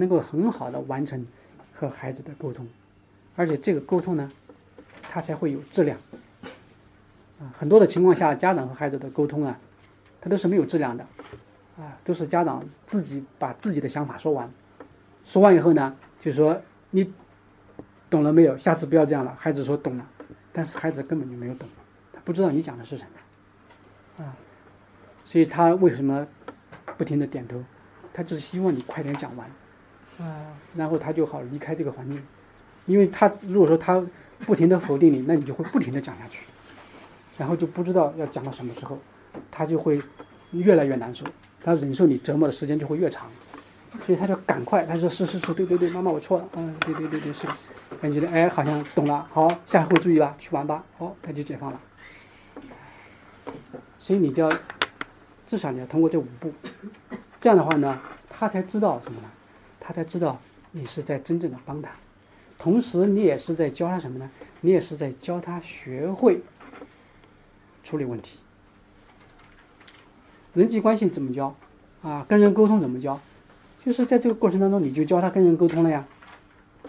能够很好的完成和孩子的沟通，而且这个沟通呢，它才会有质量。啊，很多的情况下，家长和孩子的沟通啊，它都是没有质量的，啊，都是家长自己把自己的想法说完，说完以后呢，就说你懂了没有？下次不要这样了。孩子说懂了，但是孩子根本就没有懂，他不知道你讲的是什么，啊，所以他为什么不停的点头？他就是希望你快点讲完，然后他就好离开这个环境，因为他如果说他不停的否定你，那你就会不停的讲下去。然后就不知道要讲到什么时候，他就会越来越难受，他忍受你折磨的时间就会越长，所以他就赶快，他说是是是，对对对，妈妈我错了，嗯，对对对对是，感觉哎好像懂了，好，下回注意吧，去玩吧，好，他就解放了。所以你就要至少你要通过这五步，这样的话呢，他才知道什么呢？他才知道你是在真正的帮他，同时你也是在教他什么呢？你也是在教他学会。处理问题，人际关系怎么教？啊，跟人沟通怎么教？就是在这个过程当中，你就教他跟人沟通了呀。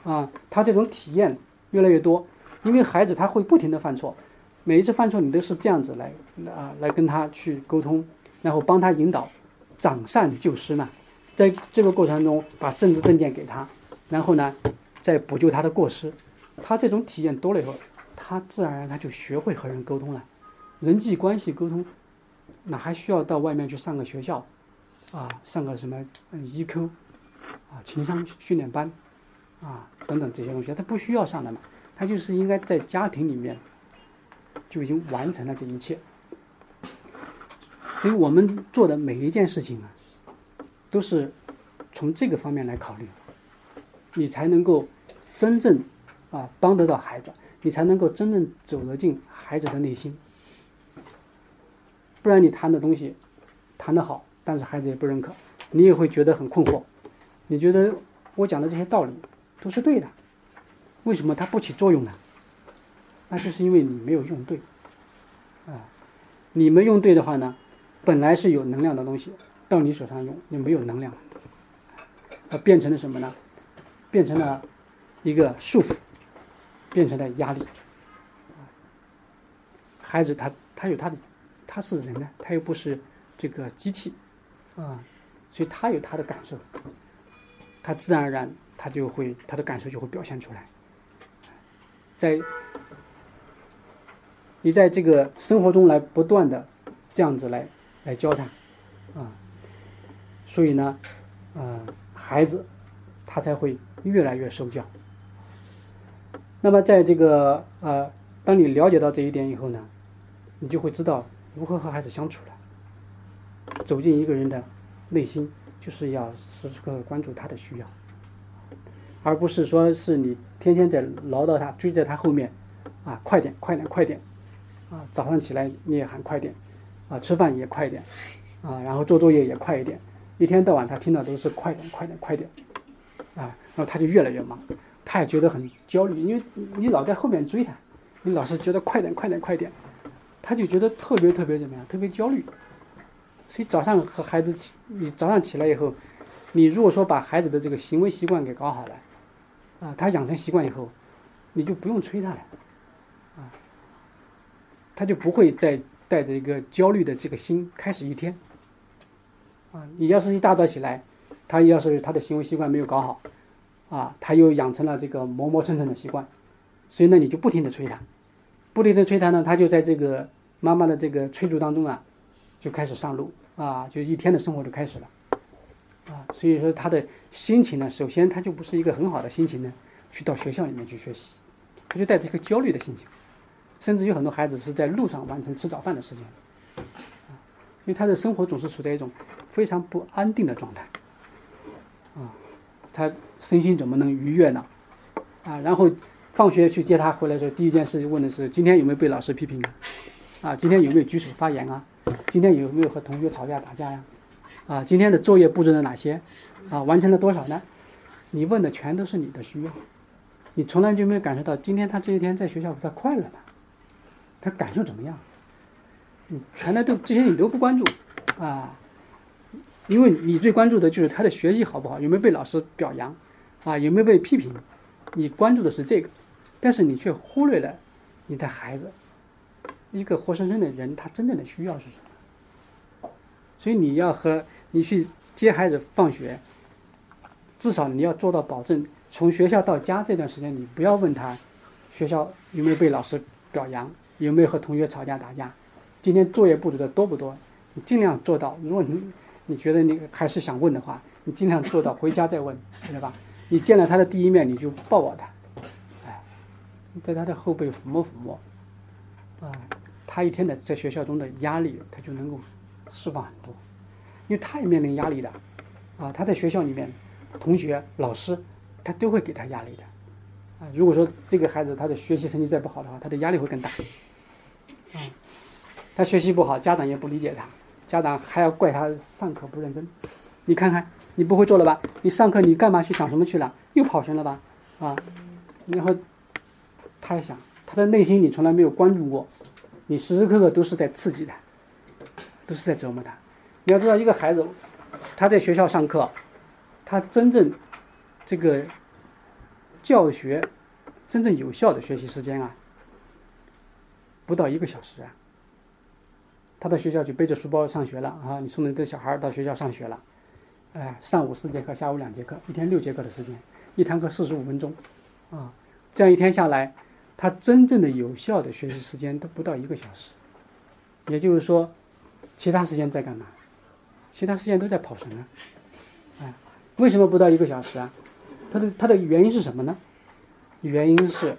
啊，他这种体验越来越多，因为孩子他会不停的犯错，每一次犯错你都是这样子来啊来跟他去沟通，然后帮他引导，长善救失嘛。在这个过程中，把政治证件给他，然后呢，再补救他的过失。他这种体验多了以后，他自然而然他就学会和人沟通了。人际关系沟通，哪还需要到外面去上个学校，啊，上个什么 EQ，啊，情商训练班，啊，等等这些东西，他不需要上的嘛，他就是应该在家庭里面就已经完成了这一切。所以我们做的每一件事情啊，都是从这个方面来考虑，你才能够真正啊帮得到孩子，你才能够真正走得进孩子的内心。不然你谈的东西谈得好，但是孩子也不认可，你也会觉得很困惑。你觉得我讲的这些道理都是对的，为什么它不起作用呢？那就是因为你没有用对，啊，你没用对的话呢，本来是有能量的东西，到你手上用你没有能量了，它变成了什么呢？变成了一个束缚，变成了压力。孩子他他有他的。他是人呢，他又不是这个机器，啊，所以他有他的感受，他自然而然他就会他的感受就会表现出来，在你在这个生活中来不断的这样子来来教他，啊，所以呢，呃，孩子他才会越来越受教。那么在这个呃，当你了解到这一点以后呢，你就会知道。如何和孩子相处了？走进一个人的内心，就是要时时刻刻关注他的需要，而不是说是你天天在唠叨他，追在他后面，啊，快点，快点，快点，啊，早上起来你也喊快点，啊，吃饭也快点，啊，然后做作业也快一点，一天到晚他听到都是快点，快点，快点，啊，然后他就越来越忙，他也觉得很焦虑，因为你老在后面追他，你老是觉得快点，快点，快点。他就觉得特别特别怎么样，特别焦虑。所以早上和孩子起，你早上起来以后，你如果说把孩子的这个行为习惯给搞好了，啊，他养成习惯以后，你就不用催他了，啊，他就不会再带着一个焦虑的这个心开始一天。啊，你要是一大早起来，他要是他的行为习惯没有搞好，啊，他又养成了这个磨磨蹭蹭的习惯，所以呢，你就不停的催他。不停的催他呢，他就在这个妈妈的这个催促当中啊，就开始上路啊，就一天的生活就开始了，啊，所以说他的心情呢，首先他就不是一个很好的心情呢，去到学校里面去学习，他就带着一个焦虑的心情，甚至有很多孩子是在路上完成吃早饭的时间，啊，因为他的生活总是处在一种非常不安定的状态，啊，他身心怎么能愉悦呢？啊，然后。放学去接他回来的时候，第一件事问的是今天有没有被老师批评啊？啊，今天有没有举手发言啊？今天有没有和同学吵架打架呀？啊，今天的作业布置了哪些？啊，完成了多少呢？你问的全都是你的需要，你从来就没有感受到今天他这一天在学校他快乐吗？他感受怎么样？你全来都这些你都不关注啊？因为你最关注的就是他的学习好不好，有没有被老师表扬，啊，有没有被批评，你关注的是这个，但是你却忽略了你的孩子，一个活生生的人，他真正的需要是什么？所以你要和你去接孩子放学，至少你要做到保证，从学校到家这段时间，你不要问他学校有没有被老师表扬，有没有和同学吵架打架，今天作业布置的多不多，你尽量做到。如果你你觉得你还是想问的话，你尽量做到回家再问，对吧？你见了他的第一面，你就抱抱他，哎，在他的后背抚摸抚摸，啊，他一天的在学校中的压力，他就能够释放很多，因为他也面临压力的，啊，他在学校里面，同学、老师，他都会给他压力的，啊，如果说这个孩子他的学习成绩再不好的话，他的压力会更大，啊，他学习不好，家长也不理解他。家长还要怪他上课不认真，你看看，你不会做了吧？你上课你干嘛去想什么去了？又跑神了吧？啊，然后他想，他的内心你从来没有关注过，你时时刻刻都是在刺激他，都是在折磨他。你要知道，一个孩子他在学校上课，他真正这个教学真正有效的学习时间啊，不到一个小时啊。他到学校就背着书包上学了啊！你送你的小孩到学校上学了，哎，上午四节课，下午两节课，一天六节课的时间，一堂课四十五分钟，啊，这样一天下来，他真正的有效的学习时间都不到一个小时。也就是说，其他时间在干嘛？其他时间都在跑神啊！哎，为什么不到一个小时啊？他的他的原因是什么呢？原因是，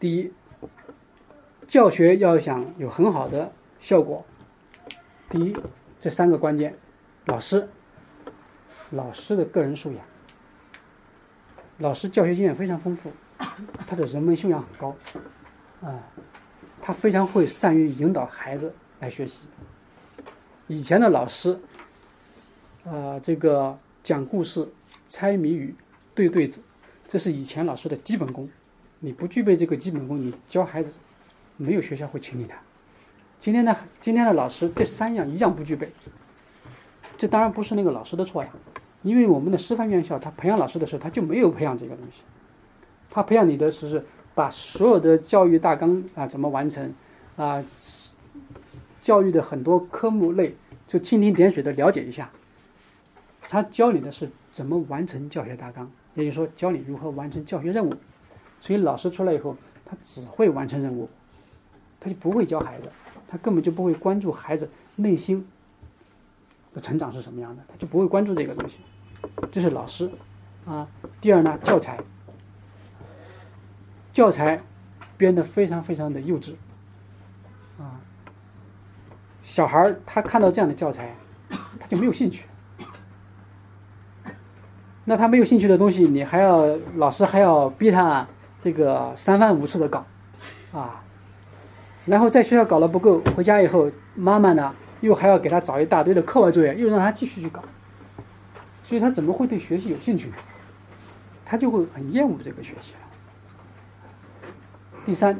第一，教学要想有很好的。效果，第一，这三个关键，老师，老师的个人素养，老师教学经验非常丰富，他的人文修养很高，啊，他非常会善于引导孩子来学习。以前的老师，啊，这个讲故事、猜谜语、对对子，这是以前老师的基本功。你不具备这个基本功，你教孩子，没有学校会请你的。今天的今天的老师这三样一样不具备，这当然不是那个老师的错呀，因为我们的师范院校他培养老师的时候他就没有培养这个东西，他培养你的是是把所有的教育大纲啊怎么完成啊，教育的很多科目类就蜻蜓点水的了解一下，他教你的是怎么完成教学大纲，也就是说教你如何完成教学任务，所以老师出来以后他只会完成任务，他就不会教孩子。他根本就不会关注孩子内心的成长是什么样的，他就不会关注这个东西。这是老师啊。第二呢，教材，教材编得非常非常的幼稚啊。小孩他看到这样的教材，他就没有兴趣。那他没有兴趣的东西，你还要老师还要逼他这个三番五次的搞啊。然后在学校搞了不够，回家以后，妈妈呢又还要给他找一大堆的课外作业，又让他继续去搞，所以他怎么会对学习有兴趣呢？他就会很厌恶这个学习了。第三，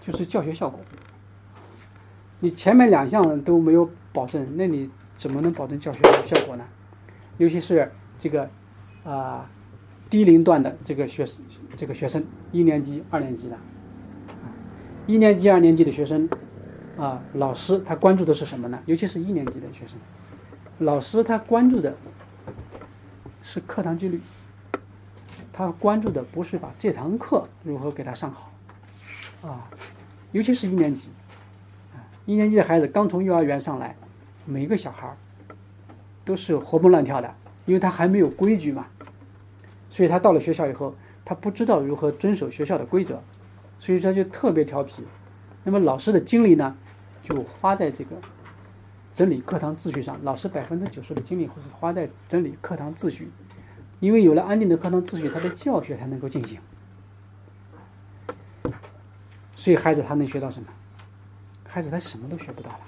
就是教学效果，你前面两项都没有保证，那你怎么能保证教学效果呢？尤其是这个啊低龄段的这个学这个学生，一年级、二年级的。一年级、二年级的学生，啊，老师他关注的是什么呢？尤其是一年级的学生，老师他关注的是课堂纪律，他关注的不是把这堂课如何给他上好，啊，尤其是一年级，啊，一年级的孩子刚从幼儿园上来，每个小孩都是活蹦乱跳的，因为他还没有规矩嘛，所以他到了学校以后，他不知道如何遵守学校的规则。所以他就特别调皮，那么老师的精力呢，就花在这个整理课堂秩序上。老师百分之九十的精力会是花在整理课堂秩序，因为有了安定的课堂秩序，他的教学才能够进行。所以孩子他能学到什么？孩子他什么都学不到了。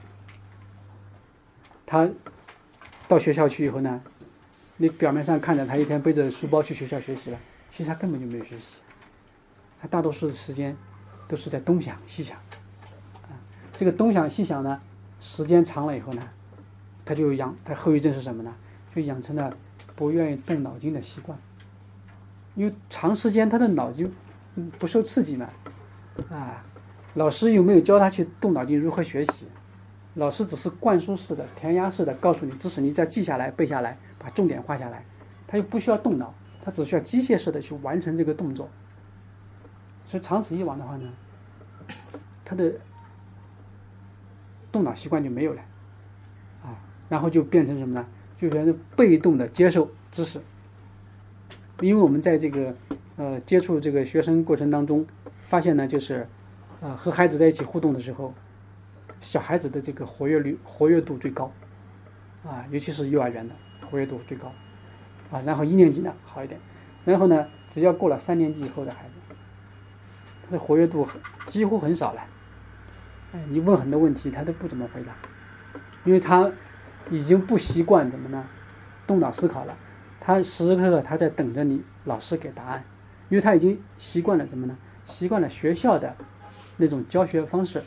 他到学校去以后呢，你表面上看着他一天背着书包去学校学习了，其实他根本就没有学习。他大多数的时间都是在东想西想，啊，这个东想西想呢，时间长了以后呢，他就养，他后遗症是什么呢？就养成了不愿意动脑筋的习惯，因为长时间他的脑筋不受刺激嘛，啊，老师有没有教他去动脑筋如何学习？老师只是灌输式的、填鸭式的告诉你知识，你再记下来、背下来，把重点画下来，他又不需要动脑，他只需要机械式的去完成这个动作。所以长此以往的话呢，他的动脑习惯就没有了，啊，然后就变成什么呢？就变成被动的接受知识。因为我们在这个呃接触这个学生过程当中，发现呢，就是呃和孩子在一起互动的时候。小孩子的这个活跃率、活跃度最高，啊，尤其是幼儿园的活跃度最高，啊，然后一年级呢好一点，然后呢，只要过了三年级以后的孩子，他的活跃度很几乎很少了，哎，你问很多问题他都不怎么回答，因为他已经不习惯怎么呢，动脑思考了，他时时刻刻他在等着你老师给答案，因为他已经习惯了怎么呢？习惯了学校的那种教学方式。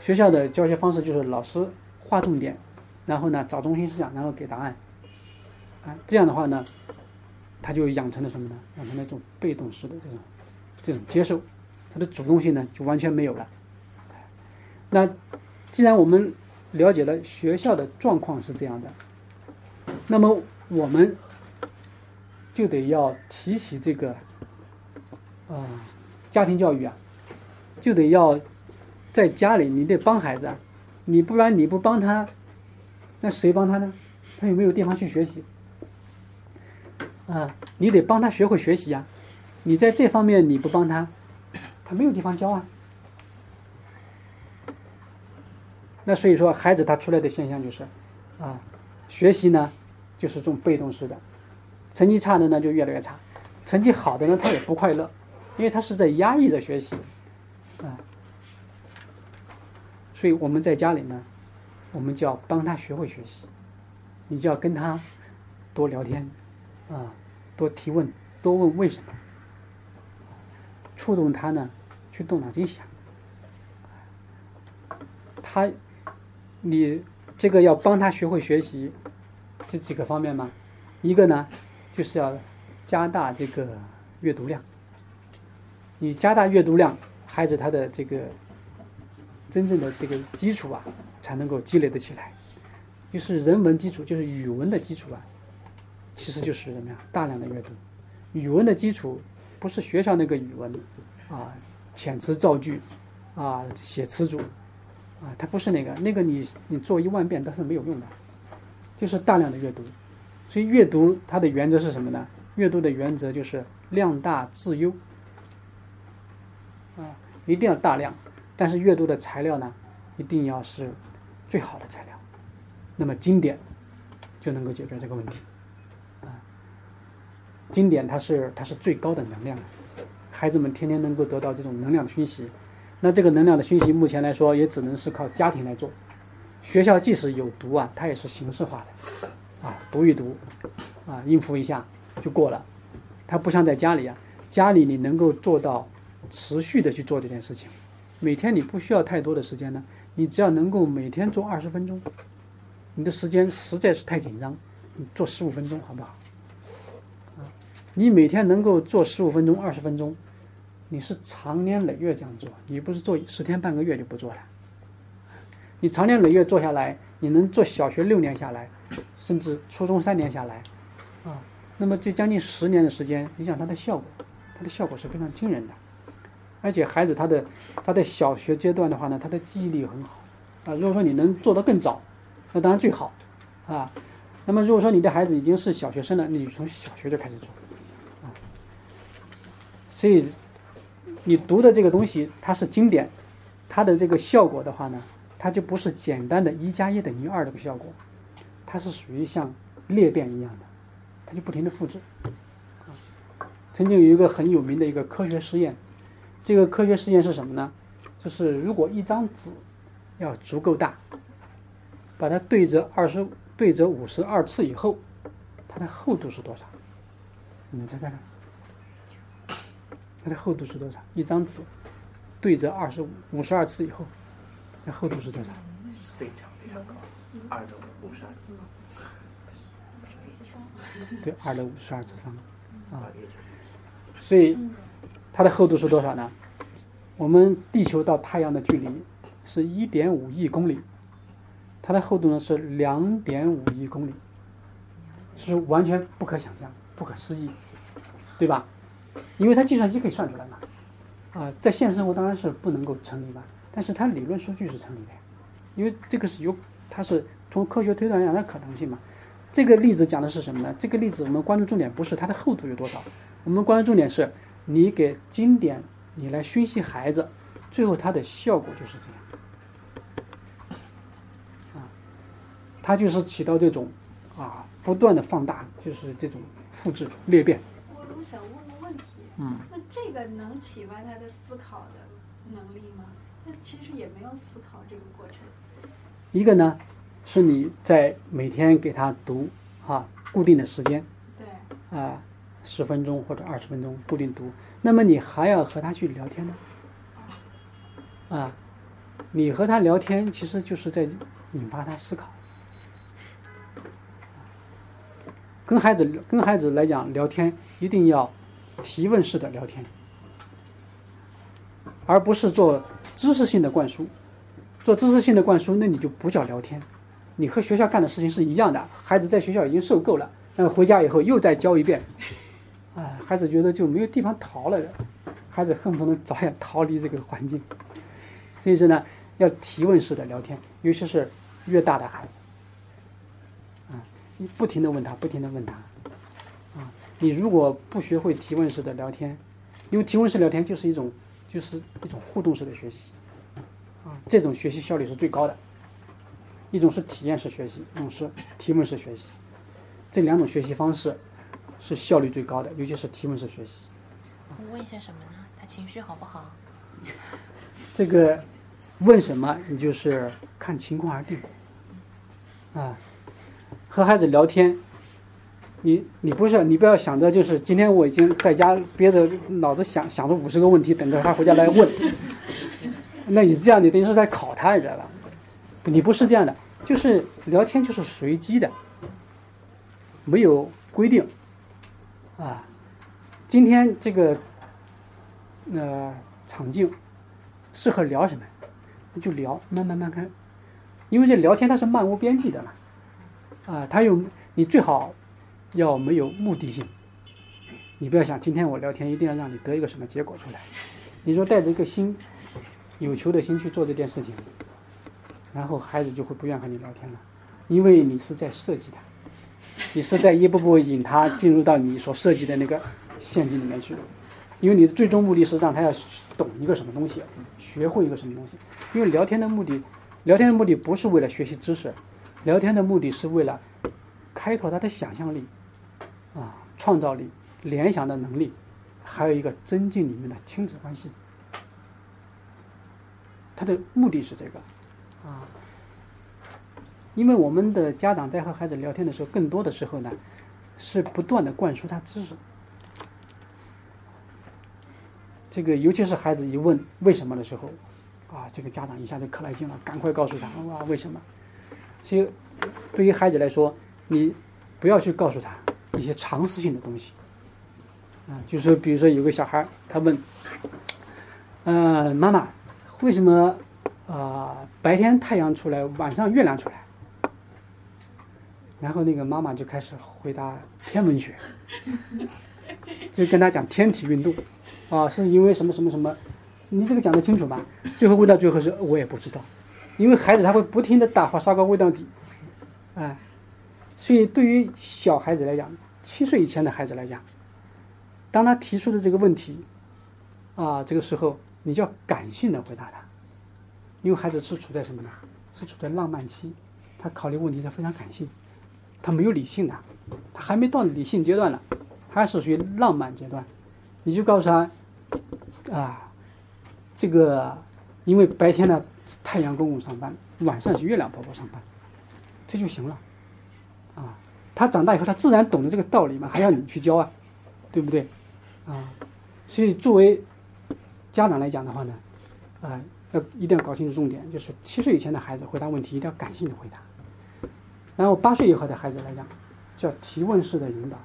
学校的教学方式就是老师划重点，然后呢找中心思想，然后给答案，啊，这样的话呢，他就养成了什么呢？养成了一种被动式的这种这种接受，他的主动性呢就完全没有了。那既然我们了解了学校的状况是这样的，那么我们就得要提起这个啊家庭教育啊，就得要。在家里，你得帮孩子啊，你不然你不帮他，那谁帮他呢？他有没有地方去学习？啊，你得帮他学会学习呀。你在这方面你不帮他，他没有地方教啊。那所以说，孩子他出来的现象就是，啊，学习呢就是这种被动式的，成绩差的呢就越来越差，成绩好的呢他也不快乐，因为他是在压抑着学习，啊。所以我们在家里呢，我们就要帮他学会学习，你就要跟他多聊天，啊，多提问，多问为什么，触动他呢，去动脑筋想。他，你这个要帮他学会学习，是几个方面吗？一个呢，就是要加大这个阅读量。你加大阅读量，孩子他的这个。真正的这个基础啊，才能够积累得起来。就是人文基础，就是语文的基础啊，其实就是怎么样？大量的阅读。语文的基础不是学校那个语文啊，遣词造句啊，写词组啊，它不是那个，那个你你做一万遍都是没有用的。就是大量的阅读。所以阅读它的原则是什么呢？阅读的原则就是量大质优啊，一定要大量。但是阅读的材料呢，一定要是最好的材料。那么经典就能够解决这个问题。啊，经典它是它是最高的能量，孩子们天天能够得到这种能量的讯息。那这个能量的讯息目前来说也只能是靠家庭来做。学校即使有读啊，它也是形式化的，啊，读一读，啊，应付一下就过了。它不像在家里啊，家里你能够做到持续的去做这件事情。每天你不需要太多的时间呢，你只要能够每天做二十分钟，你的时间实在是太紧张，你做十五分钟好不好？啊，你每天能够做十五分钟、二十分钟，你是长年累月这样做，你不是做十天半个月就不做了。你长年累月做下来，你能做小学六年下来，甚至初中三年下来，啊，那么这将近十年的时间，你想它的效果，它的效果是非常惊人的。而且孩子他的他在小学阶段的话呢，他的记忆力很好啊。如果说你能做得更早，那当然最好啊。那么如果说你的孩子已经是小学生了，你从小学就开始做啊。所以你读的这个东西它是经典，它的这个效果的话呢，它就不是简单的一加一等于二这个效果，它是属于像裂变一样的，它就不停的复制。曾经有一个很有名的一个科学实验。这个科学实验是什么呢？就是如果一张纸要足够大，把它对折二十对折五十二次以后，它的厚度是多少？你们猜猜看，它的厚度是多少？一张纸对折二十五五十二次以后，那厚度是多少？非常非常高。二的五十二次方，对，二的五十二次方。啊所以它的厚度是多少呢？我们地球到太阳的距离是一点五亿公里，它的厚度呢是两点五亿公里，是完全不可想象、不可思议，对吧？因为它计算机可以算出来嘛。啊、在现实生活当然是不能够成立嘛，但是它理论数据是成立的呀，因为这个是有，它是从科学推断来讲它可能性嘛。这个例子讲的是什么呢？这个例子我们关注重点不是它的厚度有多少，我们关注重点是你给经典你来熏习孩子，最后它的效果就是这样。啊，它就是起到这种啊不断的放大，就是这种复制裂变。我想问，嗯，那这个能启发他的思考的能力吗？那其实也没有思考这个过程。一个呢是你在每天给他读啊固定的时间对，啊十分钟或者二十分钟固定读，那么你还要和他去聊天呢。啊，你和他聊天其实就是在引发他思考。跟孩子跟孩子来讲聊天，一定要提问式的聊天，而不是做知识性的灌输。做知识性的灌输，那你就不叫聊天，你和学校干的事情是一样的。孩子在学校已经受够了，那回家以后又再教一遍，哎，孩子觉得就没有地方逃了，孩子恨不得早点逃离这个环境。所以说呢，要提问式的聊天，尤其是越大的孩子，啊，你不停的问他，不停的问他，你如果不学会提问式的聊天，因为提问式聊天就是一种就是一种互动式的学习，啊，这种学习效率是最高的。一种是体验式学习，一种是提问式学习，这两种学习方式是效率最高的，尤其是提问式学习。我问一下什么呢？他情绪好不好？这个问什么，你就是看情况而定。啊，和孩子聊天，你你不是你不要想着就是今天我已经在家憋着脑子想想着五十个问题，等着他回家来问。那你这样，你等于是在考他，你知道吧？你不是这样的，就是聊天就是随机的，没有规定。啊，今天这个呃场景适合聊什么，就聊，慢慢慢看，因为这聊天它是漫无边际的嘛，啊，它有你最好要没有目的性，你不要想今天我聊天一定要让你得一个什么结果出来，你说带着一个心有求的心去做这件事情，然后孩子就会不愿和你聊天了，因为你是在设计他，你是在一步步引他进入到你所设计的那个陷阱里面去。因为你的最终目的是让他要懂一个什么东西，学会一个什么东西。因为聊天的目的，聊天的目的不是为了学习知识，聊天的目的是为了开拓他的想象力，啊，创造力、联想的能力，还有一个增进里面的亲子关系。他的目的是这个，啊，因为我们的家长在和孩子聊天的时候，更多的时候呢，是不断的灌输他知识。这个尤其是孩子一问为什么的时候，啊，这个家长一下就可来劲了，赶快告诉他哇为什么。其实对于孩子来说，你不要去告诉他一些常识性的东西，啊，就是比如说有个小孩他问，呃，妈妈，为什么啊、白天太阳出来，晚上月亮出来？然后那个妈妈就开始回答天文学，就跟他讲天体运动。啊，是因为什么什么什么？你这个讲得清楚吗？最后问到最后是我也不知道，因为孩子他会不停的打发砂锅问到底，哎，所以对于小孩子来讲，七岁以前的孩子来讲，当他提出的这个问题，啊，这个时候你就要感性的回答他，因为孩子是处在什么呢？是处在浪漫期，他考虑问题他非常感性，他没有理性的，他还没到理性阶段呢，他是属于浪漫阶段。你就告诉他，啊，这个因为白天呢太阳公公上班，晚上是月亮婆婆上班，这就行了，他长大以后他自然懂得这个道理嘛，还要你去教啊，对不对？啊，所以作为家长来讲的话呢，啊，要一定要搞清楚重点，就是七岁以前的孩子回答问题一定要感性的回答，然后八岁以后的孩子来讲，叫提问式的引导，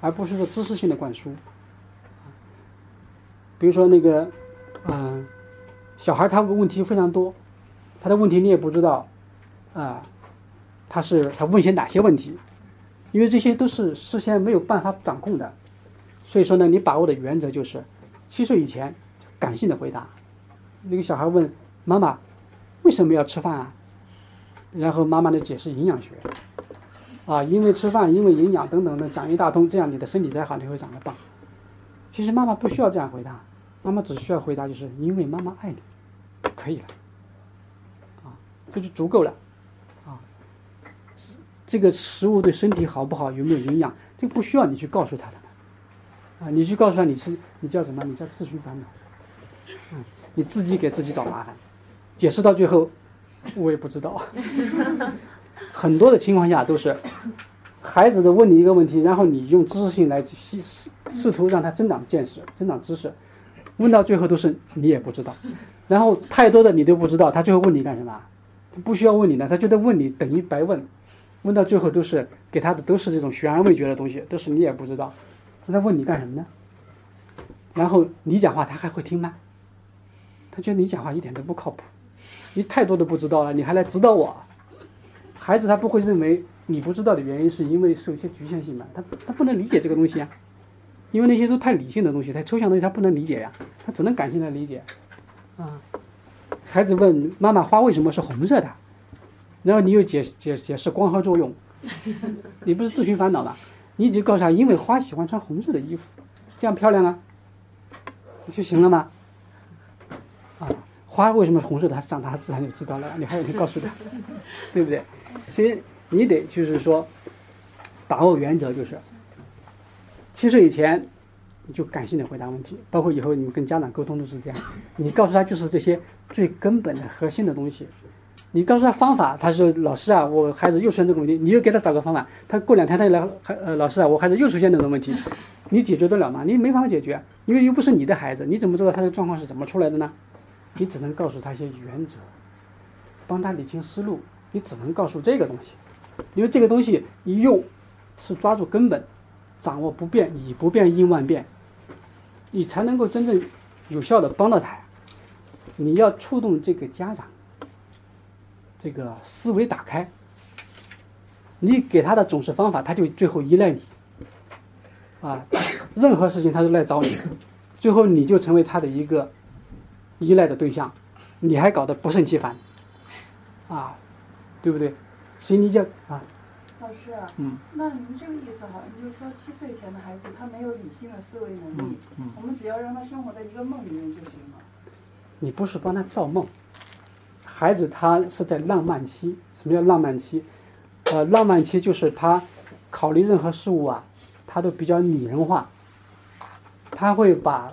而不是说知识性的灌输。比如说那个，嗯、小孩他问题非常多，他的问题你也不知道，啊、他是他问些哪些问题，因为这些都是事先没有办法掌控的，所以说呢，你把握的原则就是，七岁以前感性的回答。那个小孩问妈妈为什么要吃饭啊？然后妈妈的解释营养学，啊，因为吃饭，因为营养等等的讲一大通，这样你的身体才好，你会长得棒。其实妈妈不需要这样回答，妈妈只需要回答就是因为妈妈爱你，可以了，啊，这就足够了，这个食物对身体好不好，有没有营养，这个不需要你去告诉他的，啊，你去告诉他你是你叫什么？你叫自寻烦恼，嗯，你自己给自己找麻烦，解释到最后，我也不知道，很多的情况下都是。孩子的问你一个问题，然后你用知识性来试试试图让他增长见识、增长知识，问到最后都是你也不知道，然后太多的你都不知道，他最后问你干什么？不需要问你的，他觉得问你等于白问，问到最后都是给他的都是这种悬而未决的东西，都是你也不知道，那他问你干什么呢？然后你讲话他还会听吗？他觉得你讲话一点都不靠谱，你太多都不知道了，你还来指导我？孩子他不会认为。你不知道的原因是因为受一些局限性嘛，他他不能理解这个东西啊，因为那些都太理性的东西，太抽象的东西他不能理解呀，他只能感性的理解，啊，孩子问妈妈花为什么是红色的，然后你又解解解释光合作用，你不是自寻烦恼吗？你就告诉他，因为花喜欢穿红色的衣服，这样漂亮啊，就行了吗？啊，花为什么是红色的，他长大自然就知道了，你还有去告诉他，对不对？所以。你得就是说，把握原则就是，七岁以前你就感性的回答问题，包括以后你们跟家长沟通都是这样。你告诉他就是这些最根本的核心的东西，你告诉他方法，他说老师啊，我孩子又出现这个问题，你又给他找个方法，他过两天他又来，还呃老师啊，我孩子又出现这种问题，你解决得了吗？你没办法解决，因为又不是你的孩子，你怎么知道他的状况是怎么出来的呢？你只能告诉他一些原则，帮他理清思路，你只能告诉这个东西。因为这个东西一用，是抓住根本，掌握不变，以不变应万变，你才能够真正有效的帮到他。你要触动这个家长，这个思维打开。你给他的总是方法，他就最后依赖你。啊，任何事情他都来找你，最后你就成为他的一个依赖的对象，你还搞得不胜其烦，啊，对不对？所以你就啊，老师啊，嗯，那您这个意思好你就是说，七岁前的孩子他没有理性的思维能嗯力，我们只要让他生活在一个梦里面就行了。你不是帮他造梦，孩子他是在浪漫期。什么叫浪漫期？呃，浪漫期就是他考虑任何事物啊，他都比较拟人化，他会把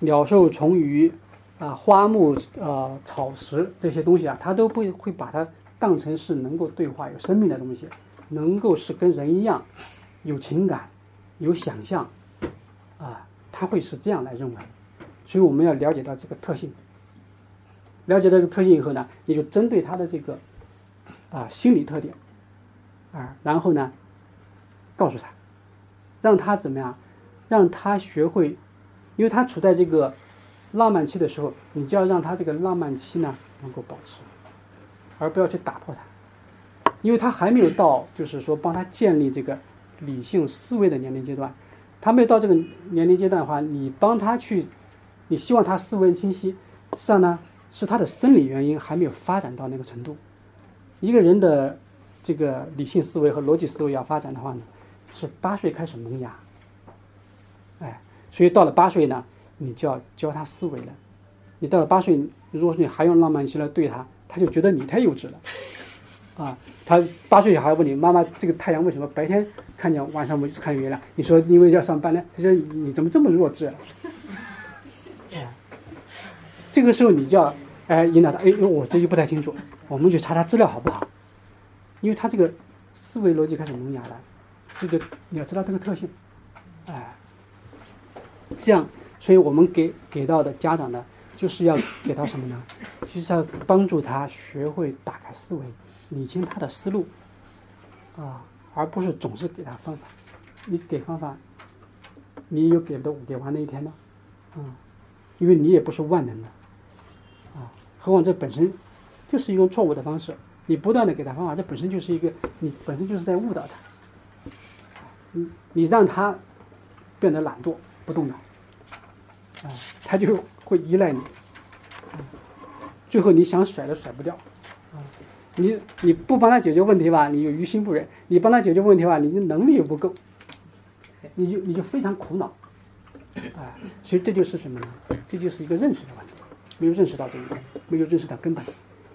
鸟兽虫鱼啊、花木呃草石这些东西啊，他都会会把它当成是能够对话、有生命的东西，能够是跟人一样有情感、有想象啊，他会是这样来认为。所以我们要了解到这个特性。了解这个特性以后呢，你就针对他的这个啊心理特点啊，然后呢告诉他，让他怎么样，让他学会，因为他处在这个浪漫期的时候，你就要让他这个浪漫期呢能够保持，而不要去打破它，因为他还没有到就是说帮他建立这个理性思维的年龄阶段，他没有到这个年龄阶段的话，你帮他去，你希望他思维清晰，实际上呢。是他的生理原因还没有发展到那个程度。一个人的这个理性思维和逻辑思维要发展的话呢，是八岁开始萌芽。哎，所以到了八岁呢，你就要教他思维了。你到了八岁，如果说你还用浪漫期来对他，他就觉得你太幼稚了。啊，他八岁小孩问你妈妈，这个太阳为什么白天看见，晚上不看月亮？你说因为要上班呢？他说你怎么这么弱智？哎，这个时候你就要。哎，引导他，哎，我这就不太清楚，我们去查查资料好不好？因为他这个思维逻辑开始萌芽了，这个你要知道这个特性，哎，这样，所以我们给给到的家长呢，就是要给他什么呢？就是要帮助他学会打开思维，理清他的思路，啊，而不是总是给他方法。你给方法，你有给的给完那一天吗？嗯，因为你也不是万能的，何况这本身就是一种错误的方式。你不断的给他方法，这本身就是一个你本身就是在误导他。你你让他变得懒惰不动脑，啊，他就会依赖你，最后你想甩都甩不掉，你你不帮他解决问题吧，你又于心不忍；你帮他解决问题吧，你的能力又不够，你就你就非常苦恼，啊，所以这就是什么呢？这就是一个认识的问题，没有认识到这一点，没有认识到根本，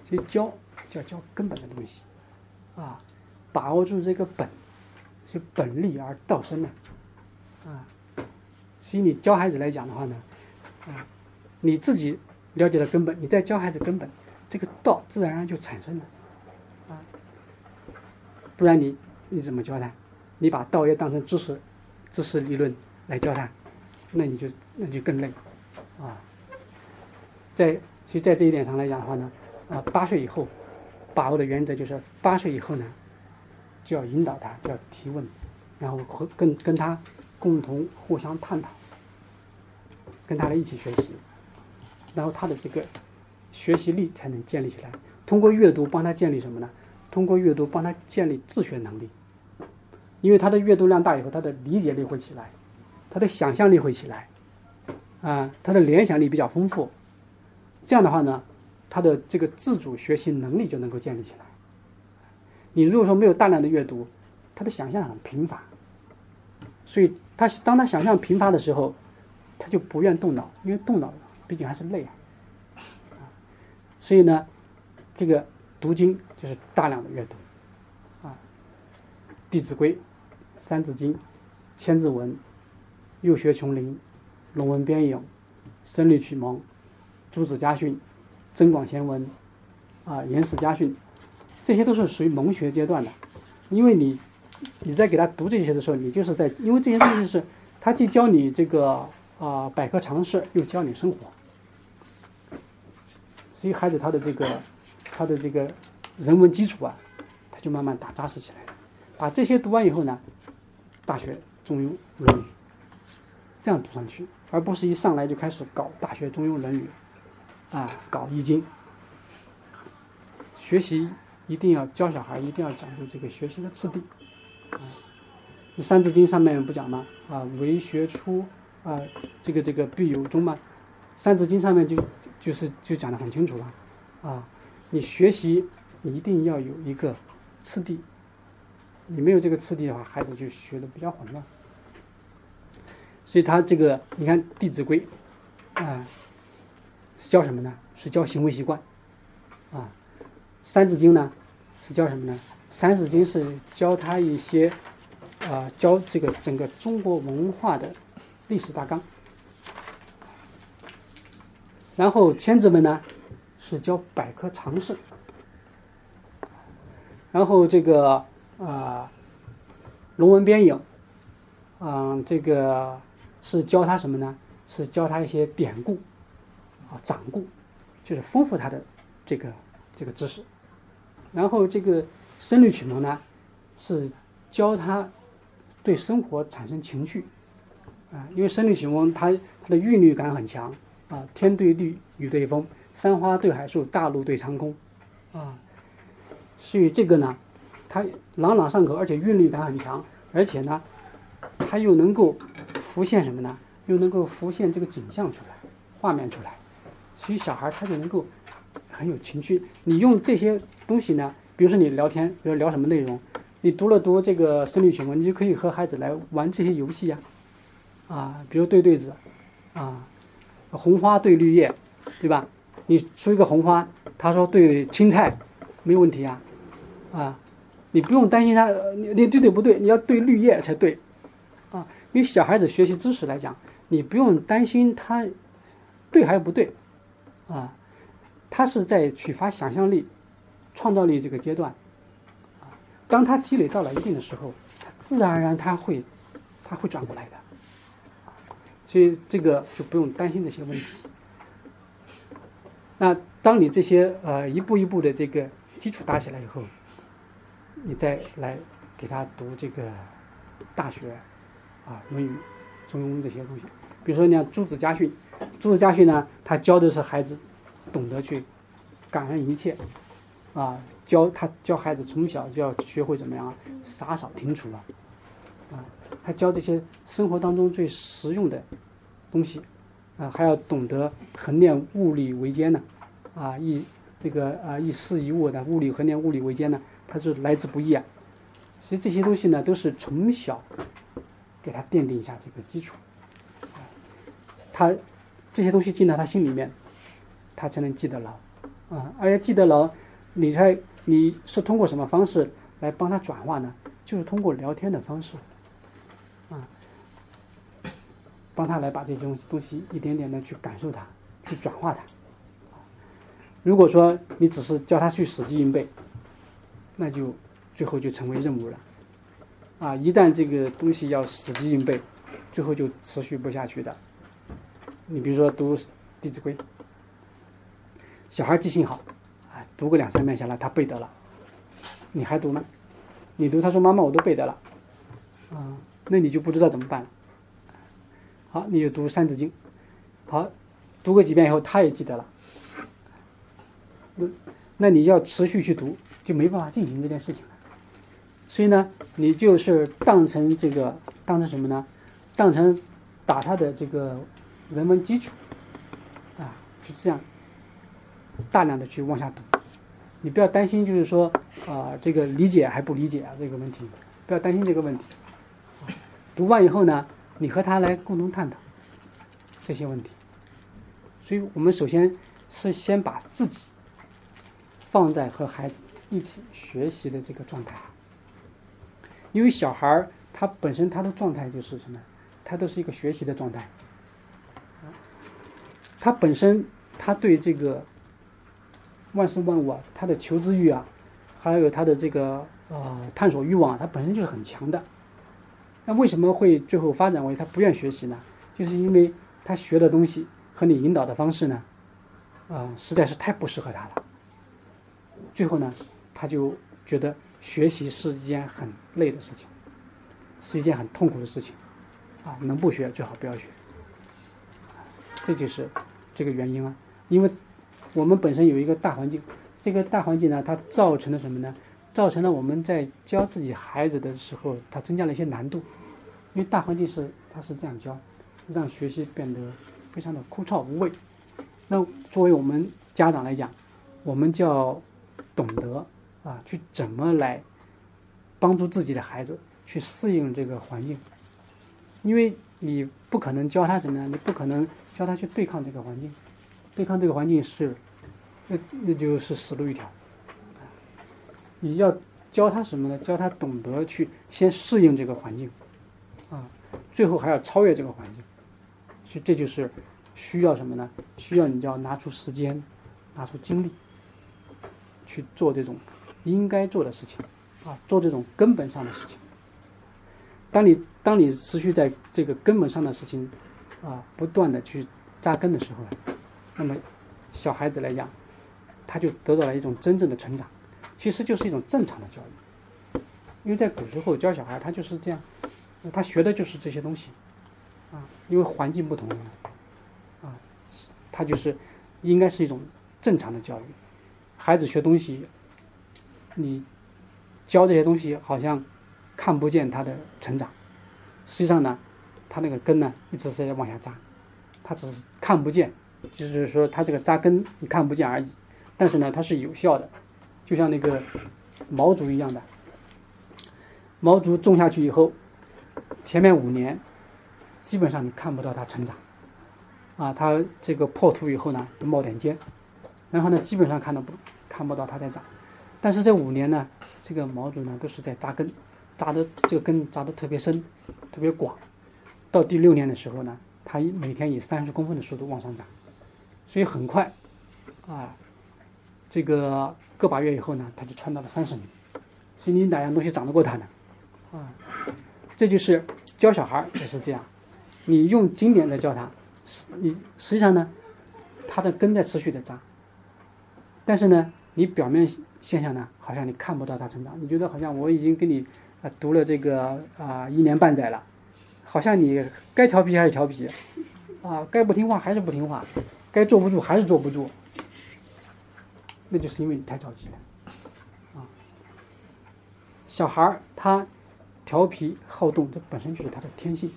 所以教就要教根本的东西，啊，把握住这个本。是本立而道生的，啊，所以你教孩子来讲的话呢，啊，你自己了解了根本，你再教孩子根本，这个道自然而然就产生了，啊，不然你你怎么教他？你把道也当成知识，知识理论来教他，那你就那就更累，啊，在其实，在这一点上来讲的话呢，啊，八岁以后把握的原则就是八岁以后呢。就要引导他，就要提问，然后和跟跟他共同互相探讨，跟他来一起学习，然后他的这个学习力才能建立起来。通过阅读帮他建立什么呢？通过阅读帮他建立自学能力，因为他的阅读量大以后，他的理解力会起来，他的想象力会起来，啊，他的联想力比较丰富。这样的话呢，他的这个自主学习能力就能够建立起来。你如果说没有大量的阅读，他的想象很贫乏，所以他当他想象贫乏的时候，他就不愿动脑，因为动脑毕竟还是累啊。所以呢，这个读经就是大量的阅读，啊，《弟子规》《三字经》《千字文》《幼学琼林》《龙文编影》《声律启蒙》《朱子家训》《增广贤文》啊，《颜氏家训》。这些都是属于蒙学阶段的，因为你，你在给他读这些的时候，你就是在，因为这些东西是，他既教你这个啊百科常识，又教你生活，所以孩子他的这个，他的这个人文基础啊，他就慢慢打扎实起来。把这些读完以后呢，大学中庸论语，这样读上去，而不是一上来就开始搞大学中庸论语，啊，搞易经，学习。一定要教小孩，一定要讲究这个学习的次第。啊，《三字经》上面不讲吗？啊，为学出，啊，这个这个必有终嘛。《三字经》上面就就是就讲得很清楚了。啊，你学习你一定要有一个次第，你没有这个次第的话，孩子就学的比较混乱。所以他这个你看《弟子规》，啊，教什么呢？是教行为习惯。啊，《三字经》呢？是教什么呢？三字经是教他一些，啊，教这个整个中国文化的历史大纲。然后千字文呢，是教百科常识。然后这个啊，龙文编影，嗯，这个是教他什么呢？是教他一些典故，啊，掌故，就是丰富他的这个这个知识。然后这个声律启蒙呢，是教他对生活产生情趣，啊，因为声律启蒙它它的韵律感很强，啊，天对地，雨对风，山花对海树，大陆对长空，啊，所以这个呢，它朗朗上口，而且韵律感很强，而且呢，它又能够浮现什么呢？又能够浮现这个景象出来，画面出来，所以小孩他就能够很有情趣。你用这些。东西呢？比如说你聊天，比如聊什么内容，你读了读这个声律启蒙，你就可以和孩子来玩这些游戏呀，啊，比如对对子，啊，红花对绿叶，对吧？你说一个红花，他说对青菜，没有问题啊，啊，你不用担心他，你你对对不对？你要对绿叶才对，啊，因为小孩子学习知识来讲，你不用担心他对还是不对，啊，他是在启发想象力。创造力这个阶段，啊，当他积累到了一定的时候，他自然而然他会，他会转过来的，所以这个就不用担心这些问题。那当你这些呃一步一步的这个基础打起来以后，你再来给他读这个《大学》啊，《论语》《中庸》这些东西。比如说，你像《朱子家训》，《朱子家训》呢，他教的是孩子懂得去感恩一切，啊，教他教孩子从小就要学会怎么样啊，洒扫庭除啊，啊，他教这些生活当中最实用的东西，啊，还要懂得衡量物力维艰呢，啊，一这个啊一事一物的物力衡量物力维艰呢，它是来之不易啊。其实这些东西呢，都是从小给他奠定一下这个基础，啊，他这些东西进到他心里面，他才能记得牢，啊，而且记得牢，你才你是通过什么方式来帮他转化呢？就是通过聊天的方式，啊，帮他来把这种东西一点点的去感受它，去转化它。如果说你只是教他去死记硬背，那就最后就成为任务了，啊，一旦这个东西要死记硬背，最后就持续不下去的。你比如说读《弟子规》，小孩记性好，啊，读个两三遍下来他背得了，你还读吗？你读他说妈妈我都背得了，啊，那你就不知道怎么办了。好，你就读《三字经》，好，读个几遍以后他也记得了。那那你要持续去读，就没办法进行这件事情了。所以呢，你就是当成这个当成什么呢？当成打他的这个人文基础啊，就这样大量的去往下读。你不要担心，就是说啊，这个理解还不理解啊这个问题，不要担心这个问题。读完以后呢，你和他来共同探讨这些问题。所以我们首先是先把自己。放在和孩子一起学习的这个状态，因为小孩儿他本身他的状态就是什么？他都是一个学习的状态。他本身他对这个万事万物啊，他的求知欲啊，还有他的这个呃探索欲望，啊他本身就是很强的。那为什么会最后发展为他不愿学习呢？就是因为他学的东西和你引导的方式呢，啊，实在是太不适合他了。最后呢，他就觉得学习是一件很累的事情，是一件很痛苦的事情，啊，能不学最好不要学。这就是这个原因啊，因为我们本身有一个大环境，这个大环境呢，它造成了什么呢？造成了我们在教自己孩子的时候，它增加了一些难度，因为大环境是它是这样教，让学习变得非常的枯燥无味。那作为我们家长来讲，我们就要。懂得啊，去怎么来帮助自己的孩子去适应这个环境，因为你不可能教他怎么样，你不可能教他去对抗这个环境，对抗这个环境是那那就是死路一条。你要教他什么呢？教他懂得去先适应这个环境，啊，最后还要超越这个环境，所以这就是需要什么呢？需要你要拿出时间，拿出精力。去做这种应该做的事情，啊，做这种根本上的事情。当你当你持续在这个根本上的事情，啊，不断的去扎根的时候，那么小孩子来讲，他就得到了一种真正的成长，其实就是一种正常的教育。因为在古时候教小孩，他就是这样，他学的就是这些东西，啊，因为环境不同，啊，他就是应该是一种正常的教育。孩子学东西，你教这些东西好像看不见它的成长，实际上呢，它那个根呢一直是在往下扎，它只是看不见，就是说它这个扎根你看不见而已，但是呢它是有效的，就像那个毛竹一样的，毛竹种下去以后，前面五年基本上你看不到它成长，啊，它这个破土以后呢冒点尖。然后呢，基本上看到不看不到它在长，但是这五年呢，这个毛竹呢都是在扎根，扎的这个根扎的特别深，特别广。到第六年的时候呢，它每天以三十公分的速度往上涨，所以很快，啊，这个个把月以后呢，它就穿到了三十米。所以你哪样东西长得过它呢？啊，这就是教小孩也是这样，你用经典在教他，你实际上呢，它的根在持续的扎。但是呢，你表面现象呢，好像你看不到它成长，你觉得好像我已经给你啊，读了这个啊一年半载了，好像你该调皮还是调皮，啊，该不听话还是不听话，该坐不住还是坐不住，那就是因为你太着急了，啊，小孩儿他调皮好动，这本身就是他的天性。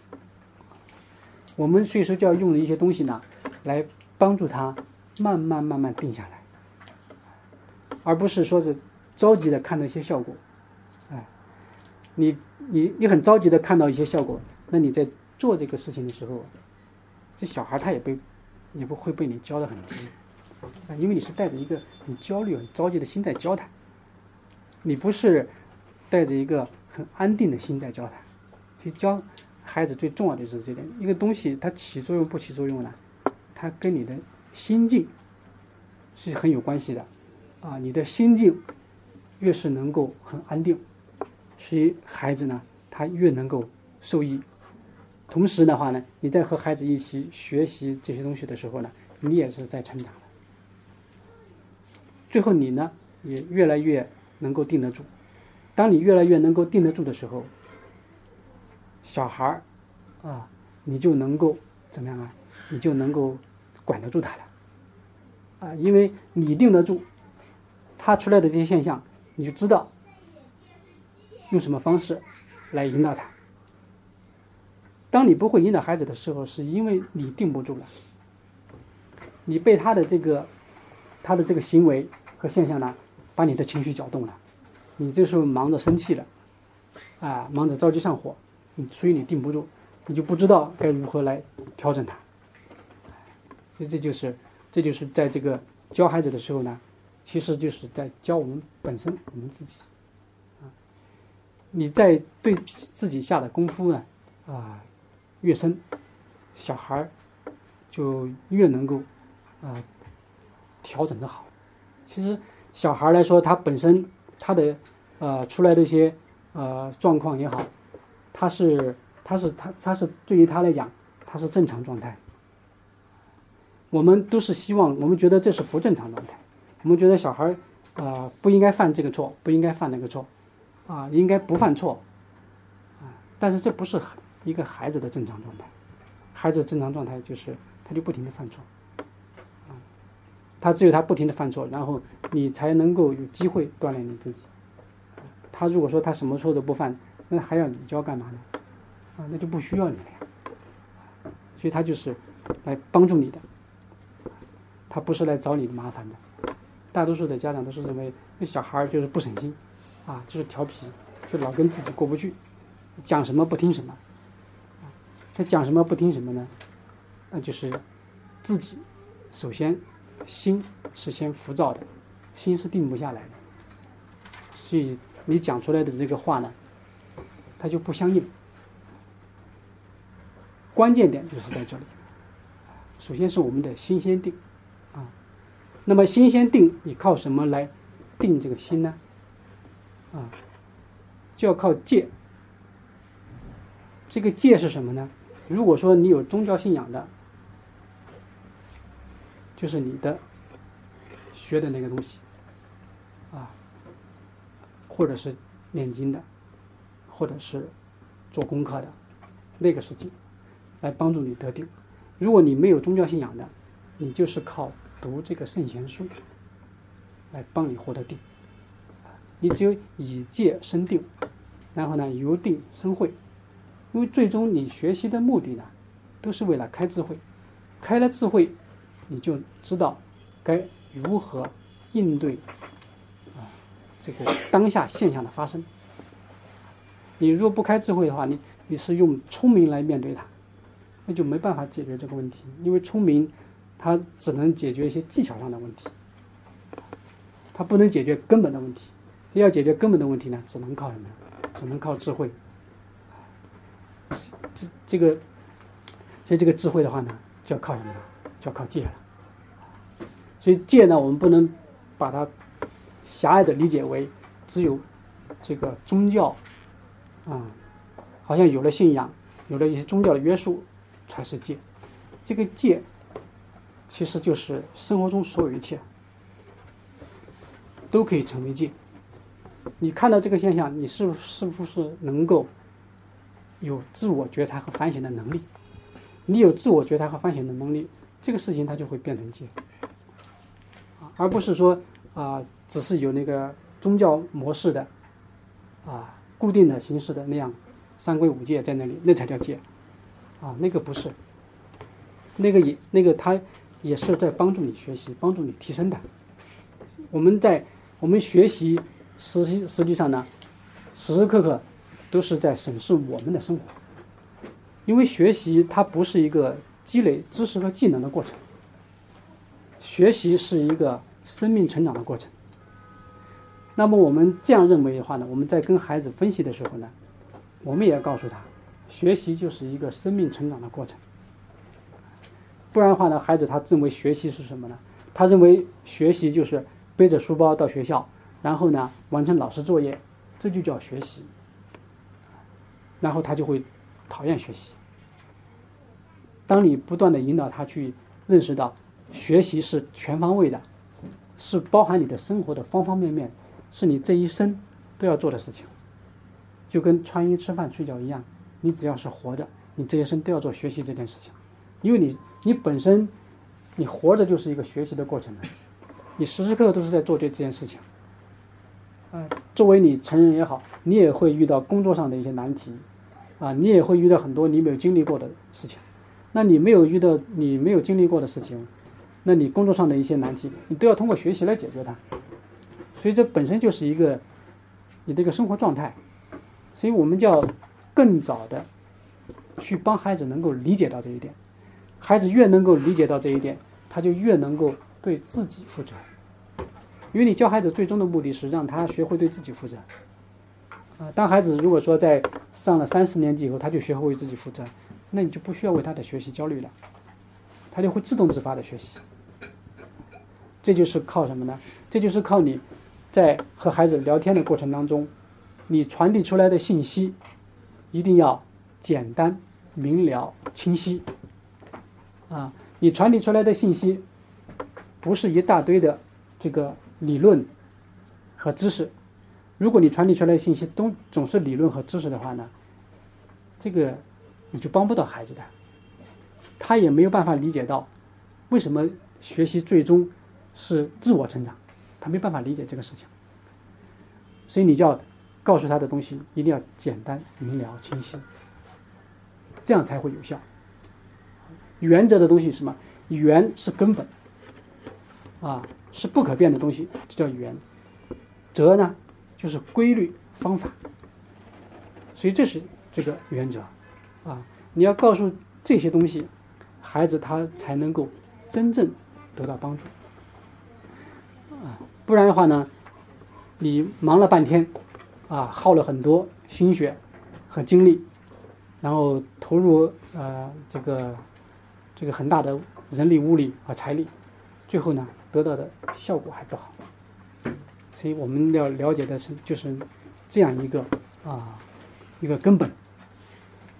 我们所以说就要用的一些东西呢，来帮助他慢慢慢慢定下来，而不是说是着急的看到一些效果，你你你很着急的看到一些效果，那你在做这个事情的时候，这小孩他也被也不会被你教的很急，啊，因为你是带着一个很焦虑、很着急的心在教他，你不是带着一个很安定的心在教他，去教。孩子最重要的就是这点，一个东西它起作用不起作用呢，它跟你的心境是很有关系的，啊，你的心境越是能够很安定，所以孩子呢他越能够受益。同时的话呢，你在和孩子一起学习这些东西的时候呢，你也是在成长的。最后你呢也越来越能够定得住。当你越来越能够定得住的时候，小孩儿，啊，你就能够怎么样啊？你就能够管得住他了，啊，因为你定得住，他出来的这些现象，你就知道用什么方式来引导他。当你不会引导孩子的时候，是因为你定不住了，你被他的这个他的这个行为和现象呢，把你的情绪搅动了，你这时候忙着生气了，啊，忙着着急上火。所以你定不住，你就不知道该如何来调整他。所以这就是，这就是在这个教孩子的时候呢，其实就是在教我们本身我们自己。你在对自己下的功夫呢，啊，越深，小孩儿就越能够啊调整的好。其实小孩来说，他本身他的呃出来的一些呃状况也好。他是，他是他，他是对于他来讲，他是正常状态。我们都是希望，我们觉得这是不正常状态。我们觉得小孩儿，啊，不应该犯这个错，不应该犯那个错，啊，应该不犯错，啊，但是这不是一个孩子的正常状态。孩子正常状态就是他就不停的犯错，啊，他只有他不停的犯错，然后你才能够有机会锻炼你自己。他如果说他什么错都不犯，那还要你教干嘛呢？啊，那就不需要你了呀。所以他就是来帮助你的，他不是来找你的麻烦的。大多数的家长都是认为那小孩就是不省心，啊，就是调皮，就老跟自己过不去，讲什么不听什么。他讲什么不听什么呢？那就是自己首先心是先浮躁的，心是定不下来的。所以你讲出来的这个话呢？它就不相应，关键点就是在这里。首先是我们的心先定，啊，那么心先定，你靠什么来定这个心呢？啊，就要靠戒。这个戒是什么呢？如果说你有宗教信仰的，就是你的学的那个东西，啊，或者是念经的。或者是做功课的，那个是经，来帮助你得定。如果你没有宗教信仰的，你就是靠读这个圣贤书来帮你获得定。你只有以戒生定，然后呢由定生慧，因为最终你学习的目的呢，都是为了开智慧。开了智慧，你就知道该如何应对啊这个当下现象的发生。你如果不开智慧的话，你你是用聪明来面对它，那就没办法解决这个问题。因为聪明，它只能解决一些技巧上的问题，它不能解决根本的问题。要解决根本的问题呢，只能靠什么？只能靠智慧。这这个，所以这个智慧的话呢，就要靠什么？就要靠戒了。所以戒呢，我们不能把它狭隘的理解为只有这个宗教。啊，好像有了信仰，有了一些宗教的约束，才是戒。这个戒，其实就是生活中所有一切都可以成为戒。你看到这个现象，你是是不是能够有自我觉察和反省的能力？你有自我觉察和反省的能力，这个事情它就会变成戒，而不是说啊、只是有那个宗教模式的啊固定的形式的那样三规五戒在那里，那才叫戒，啊，那个不是，那个也那个它也是在帮助你学习，帮助你提升的。我们在我们学习实际实际上呢，时时刻刻都是在审视我们的生活，因为学习它不是一个积累知识和技能的过程，学习是一个生命成长的过程。那么我们这样认为的话呢，我们在跟孩子分析的时候呢，我们也要告诉他，学习就是一个生命成长的过程。不然的话呢，孩子他认为学习是什么呢？他认为学习就是背着书包到学校，然后呢完成老师作业，这就叫学习。然后他就会讨厌学习。当你不断的引导他去认识到，学习是全方位的，是包含你的生活的方方面面，是你这一生都要做的事情。就跟穿衣、吃饭、睡觉一样，你只要是活着，你这一生都要做学习这件事情，因为你你本身你活着就是一个学习的过程了，你时时刻刻都是在做这这件事情。作为你成人也好，你也会遇到工作上的一些难题，啊，你也会遇到很多你没有经历过的事情。那你没有遇到你没有经历过的事情，那你工作上的一些难题，你都要通过学习来解决它。所以这本身就是一个你的一个生活状态，所以我们就要更早的去帮孩子能够理解到这一点。孩子越能够理解到这一点，他就越能够对自己负责。因为你教孩子最终的目的是让他学会对自己负责。啊，当孩子如果说在上了三四年级以后，他就学会为自己负责，那你就不需要为他的学习焦虑了，他就会自动自发的学习。这就是靠什么呢？这就是靠你在和孩子聊天的过程当中，你传递出来的信息一定要简单、明了、清晰。啊，你传递出来的信息不是一大堆的这个理论和知识。如果你传递出来的信息都总是理论和知识的话呢，这个你就帮不到孩子的，他也没有办法理解到为什么学习最终是自我成长，他没办法理解这个事情。所以你就要告诉他的东西一定要简单、明了、清晰，这样才会有效。原则的东西是什么？原是根本，啊，是不可变的东西，这叫原。则呢，就是规律方法。所以这是这个原则，啊，你要告诉这些东西，孩子他才能够真正得到帮助。啊，不然的话呢，你忙了半天，啊，耗了很多心血和精力，然后投入呃这个。这个很大的人力、物力和财力，最后呢得到的效果还不好。所以我们要了解的是，就是这样一个啊一个根本，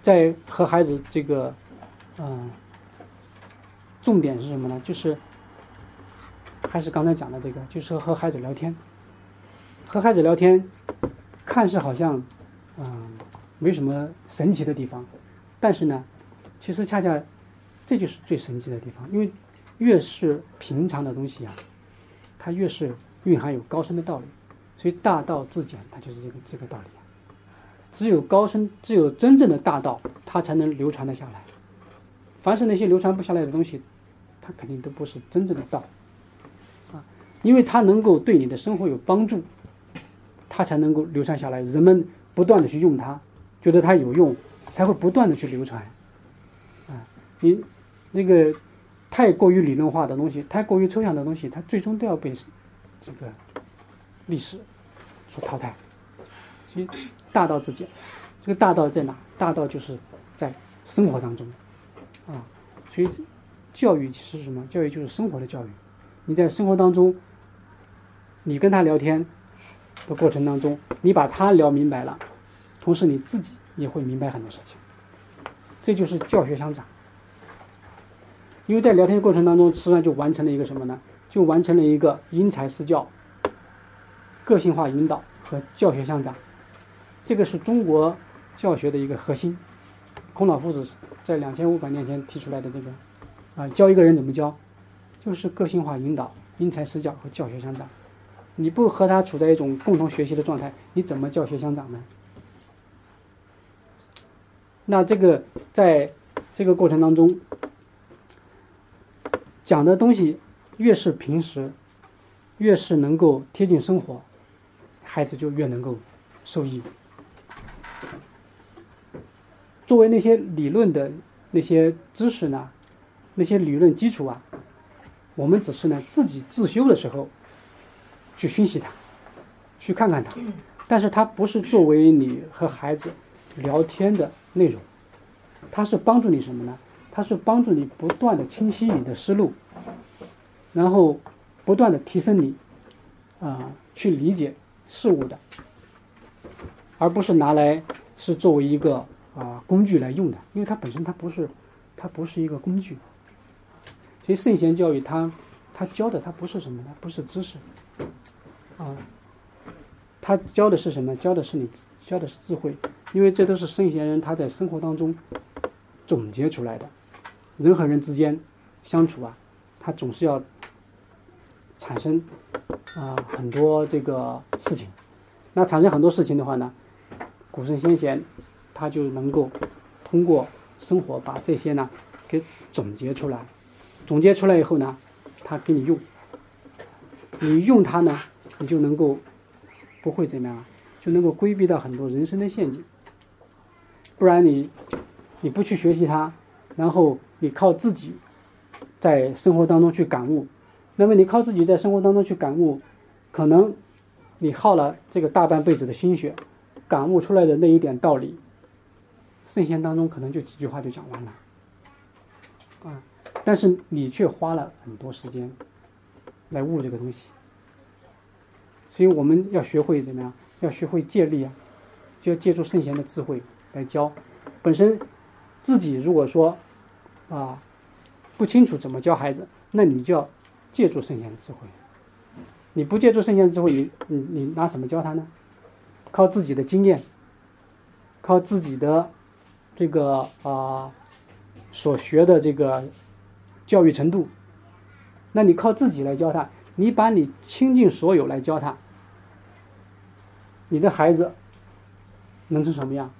在和孩子这个嗯重点是什么呢？就是还是刚才讲的这个，就是和孩子聊天，和孩子聊天，看似好像嗯没什么神奇的地方，但是呢，其实恰恰。这就是最神奇的地方，因为越是平常的东西啊，它越是蕴含有高深的道理。所以大道至简，它就是这个这个道理。只有高深，只有真正的大道，它才能流传得下来。凡是那些流传不下来的东西，它肯定都不是真正的道啊，因为它能够对你的生活有帮助，它才能够流传下来。人们不断的去用它，觉得它有用，才会不断的去流传啊。你。那个太过于理论化的东西，太过于抽象的东西，它最终都要被这个历史所淘汰。所以大道至简，这个大道在哪？大道就是在生活当中啊。所以教育其实是什么？教育就是生活的教育。你在生活当中，你跟他聊天的过程当中，你把他聊明白了，同时你自己也会明白很多事情。这就是教学相长。因为在聊天过程当中，实际上就完成了一个什么呢？就完成了一个因材施教、个性化引导和教学相长，这个是中国教学的一个核心。孔老夫子在两千五百年前提出来的这个，啊，教一个人怎么教，就是个性化引导、因材施教和教学相长。你不和他处在一种共同学习的状态，你怎么教学相长呢？那这个在这个过程当中讲的东西越是平时，越是能够贴近生活，孩子就越能够受益。作为那些理论的那些知识呢，那些理论基础啊，我们只是呢自己自修的时候去熏习它，去看看它，但是它不是作为你和孩子聊天的内容，它是帮助你什么呢？它是帮助你不断的清晰你的思路，然后不断的提升你啊去理解事物的，而不是拿来是作为一个。啊，工具来用的，因为它本身它不是，它不是一个工具。所以圣贤教育它，它教的它不是什么呢？不是知识，啊，它教的是什么？教的是你，教的是智慧。因为这都是圣贤人他在生活当中总结出来的。人和人之间相处啊，他总是要产生啊很多这个事情。那产生很多事情的话呢，古圣先贤。他就能够通过生活把这些呢给总结出来，总结出来以后呢，他给你用，你用它呢，你就能够不会怎么样，就能够规避到很多人生的陷阱。不然你你不去学习它，然后你靠自己在生活当中去感悟，那么你靠自己在生活当中去感悟，可能你耗了这个大半辈子的心血，感悟出来的那一点道理。圣贤当中可能就几句话就讲完了，啊，但是你却花了很多时间来悟这个东西，所以我们要学会怎么样？要学会借力啊，就要借助圣贤的智慧来教。本身自己如果说啊不清楚怎么教孩子，那你就要借助圣贤智慧。你不借助圣贤智慧，你你你拿什么教他呢？靠自己的经验，靠自己的。这个啊，所学的这个教育程度，那你靠自己来教他，你把你倾尽所有来教他，你的孩子能成什么样？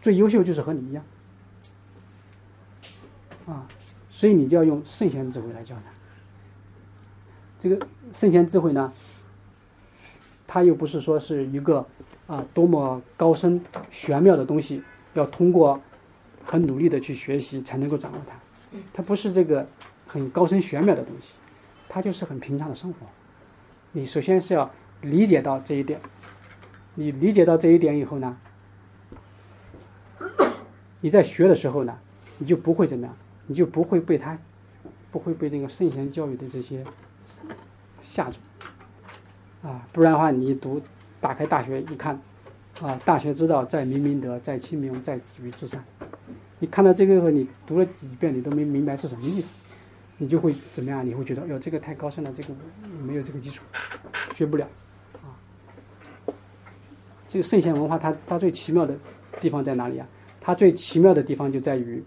最优秀就是和你一样啊，所以你就要用圣贤智慧来教他。这个圣贤智慧呢，它又不是说是一个啊多么高深玄妙的东西。要通过很努力的去学习才能够掌握它，它不是这个很高深玄妙的东西，它就是很平常的生活。你首先是要理解到这一点，你理解到这一点以后呢，你在学的时候呢，你就不会怎么样，你就不会被他，不会被那个圣贤教育的这些吓住，啊，不然的话，你读打开大学一看。啊！大学之道，在明明德，在亲民，在止于至善。你看到这个，你读了几遍，你都没明白是什么意思，你就会怎么样？你会觉得，哟，这个太高深了，这个没有这个基础，学不了。啊，这个圣贤文化，它它最奇妙的地方在哪里啊？它最奇妙的地方就在于，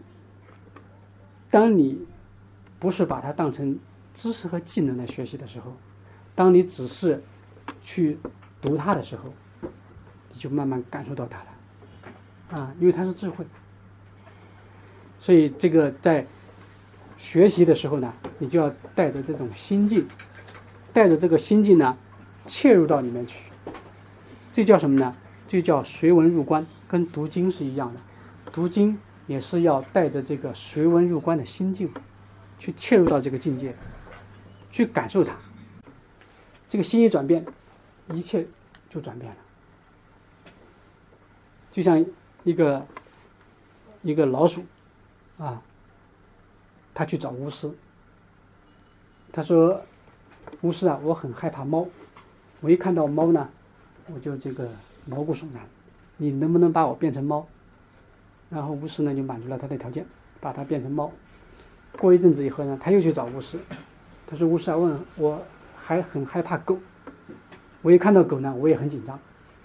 当你不是把它当成知识和技能来学习的时候，当你只是去读它的时候。你就慢慢感受到它了，啊，因为它是智慧，所以这个在学习的时候呢，你就要带着这种心境，带着这个心境呢，切入到里面去。这叫什么呢？这叫随文入观，跟读经是一样的。读经也是要带着这个随文入观的心境，去切入到这个境界，去感受它。这个心一转变，一切就转变了。就像一个一个老鼠，啊，他去找巫师。他说：“巫师啊，我很害怕猫，我一看到猫呢，我就这个毛骨悚然。你能不能把我变成猫？”然后巫师呢就满足了他的条件，把他变成猫。过一阵子以后呢，他又去找巫师。他说：“巫师啊，问我还很害怕狗，我一看到狗呢，我也很紧张，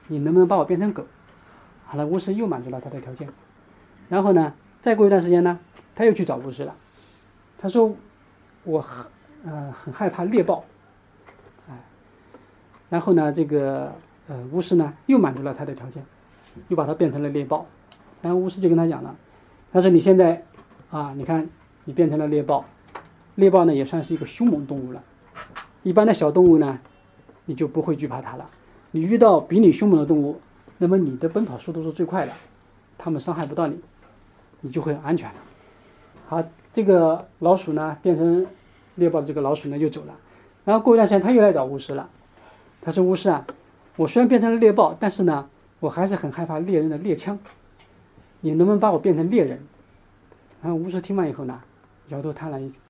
你能不能把我变成狗？好了，巫师又满足了他的条件。然后呢，再过一段时间呢，他又去找巫师了。他说：“我很呃很害怕猎豹。”哎，然后呢，这个呃巫师呢又满足了他的条件，又把他变成了猎豹。然后巫师就跟他讲了，他说：“你现在啊，你看你变成了猎豹，猎豹呢也算是一个凶猛动物了。一般的小动物呢，你就不会惧怕它了。你遇到比你凶猛的动物，那么你的奔跑速度是最快的，它们伤害不到你，你就会很安全了。好，这个老鼠呢变成猎豹的这个老鼠呢就走了。然后过一段时间，他又来找巫师了。他说：“巫师啊，我虽然变成了猎豹，但是呢，我还是很害怕猎人的猎枪。你能不能把我变成猎人？”然后巫师听完以后呢，摇头叹了一